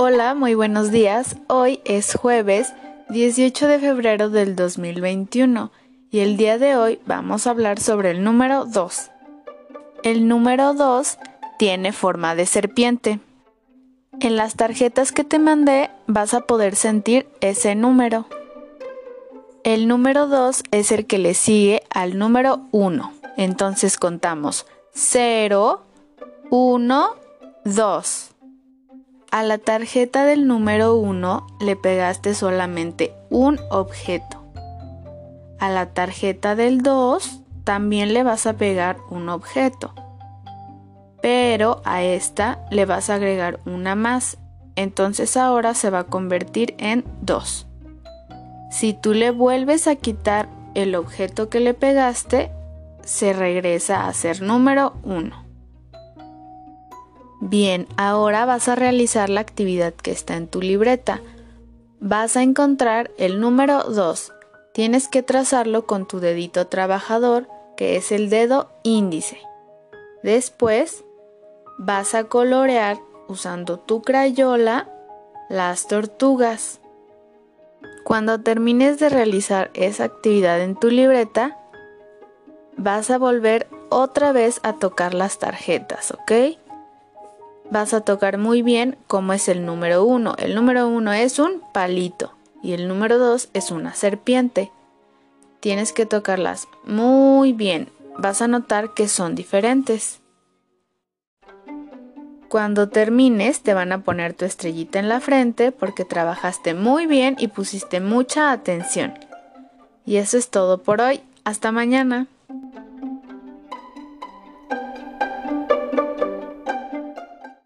Hola, muy buenos días. Hoy es jueves 18 de febrero del 2021 y el día de hoy vamos a hablar sobre el número 2. El número 2 tiene forma de serpiente. En las tarjetas que te mandé vas a poder sentir ese número. El número 2 es el que le sigue al número 1. Entonces contamos 0, 1, 2. A la tarjeta del número 1 le pegaste solamente un objeto. A la tarjeta del 2 también le vas a pegar un objeto. Pero a esta le vas a agregar una más. Entonces ahora se va a convertir en 2. Si tú le vuelves a quitar el objeto que le pegaste, se regresa a ser número 1. Bien, ahora vas a realizar la actividad que está en tu libreta. Vas a encontrar el número 2. Tienes que trazarlo con tu dedito trabajador, que es el dedo índice. Después, vas a colorear usando tu crayola las tortugas. Cuando termines de realizar esa actividad en tu libreta, vas a volver otra vez a tocar las tarjetas, ¿ok? Vas a tocar muy bien cómo es el número 1. El número 1 es un palito y el número 2 es una serpiente. Tienes que tocarlas muy bien. Vas a notar que son diferentes. Cuando termines te van a poner tu estrellita en la frente porque trabajaste muy bien y pusiste mucha atención. Y eso es todo por hoy. Hasta mañana.